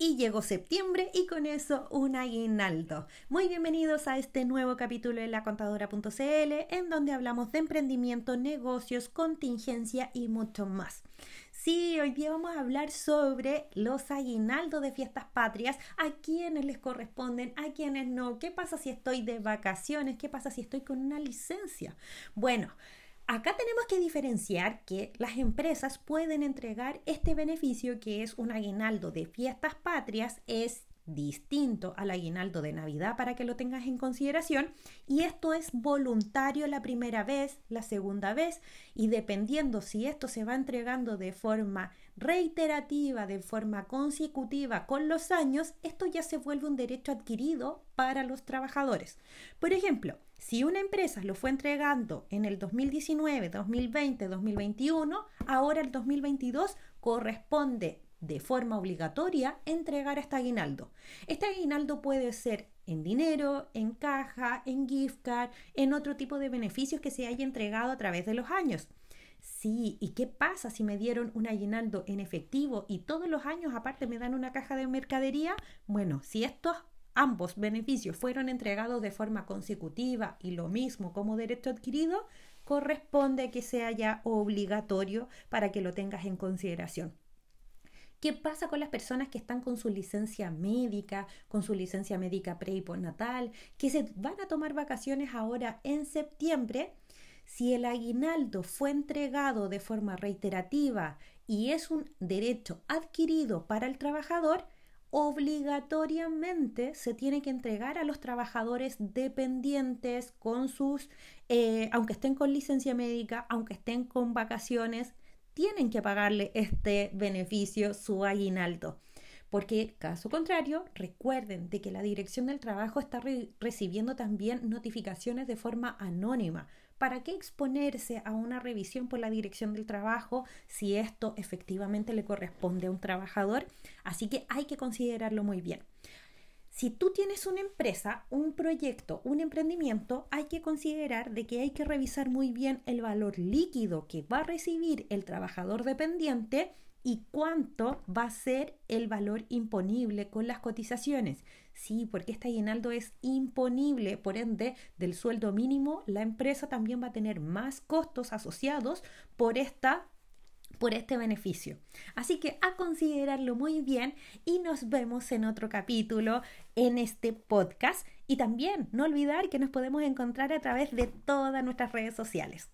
y llegó septiembre y con eso un aguinaldo. Muy bienvenidos a este nuevo capítulo de la contadora.cl en donde hablamos de emprendimiento, negocios, contingencia y mucho más. Sí, hoy día vamos a hablar sobre los aguinaldos de fiestas patrias, a quienes les corresponden, a quienes no, qué pasa si estoy de vacaciones, qué pasa si estoy con una licencia. Bueno, Acá tenemos que diferenciar que las empresas pueden entregar este beneficio que es un aguinaldo de fiestas patrias, es distinto al aguinaldo de Navidad para que lo tengas en consideración y esto es voluntario la primera vez, la segunda vez y dependiendo si esto se va entregando de forma reiterativa, de forma consecutiva con los años, esto ya se vuelve un derecho adquirido para los trabajadores. Por ejemplo, si una empresa lo fue entregando en el 2019, 2020, 2021, ahora el 2022 corresponde de forma obligatoria entregar este aguinaldo. Este aguinaldo puede ser en dinero, en caja, en gift card, en otro tipo de beneficios que se haya entregado a través de los años. Sí, ¿y qué pasa si me dieron un aguinaldo en efectivo y todos los años aparte me dan una caja de mercadería? Bueno, si estos ambos beneficios fueron entregados de forma consecutiva y lo mismo como derecho adquirido, corresponde que sea ya obligatorio para que lo tengas en consideración. ¿Qué pasa con las personas que están con su licencia médica, con su licencia médica pre y postnatal, que se van a tomar vacaciones ahora en septiembre? Si el aguinaldo fue entregado de forma reiterativa y es un derecho adquirido para el trabajador, obligatoriamente se tiene que entregar a los trabajadores dependientes con sus, eh, aunque estén con licencia médica, aunque estén con vacaciones, tienen que pagarle este beneficio, su aguinaldo. Porque caso contrario, recuerden de que la Dirección del Trabajo está recibiendo también notificaciones de forma anónima. ¿Para qué exponerse a una revisión por la Dirección del Trabajo si esto efectivamente le corresponde a un trabajador? Así que hay que considerarlo muy bien. Si tú tienes una empresa, un proyecto, un emprendimiento, hay que considerar de que hay que revisar muy bien el valor líquido que va a recibir el trabajador dependiente y cuánto va a ser el valor imponible con las cotizaciones. Sí, porque este aguinaldo es imponible, por ende, del sueldo mínimo, la empresa también va a tener más costos asociados por esta por este beneficio. Así que a considerarlo muy bien y nos vemos en otro capítulo en este podcast. Y también no olvidar que nos podemos encontrar a través de todas nuestras redes sociales.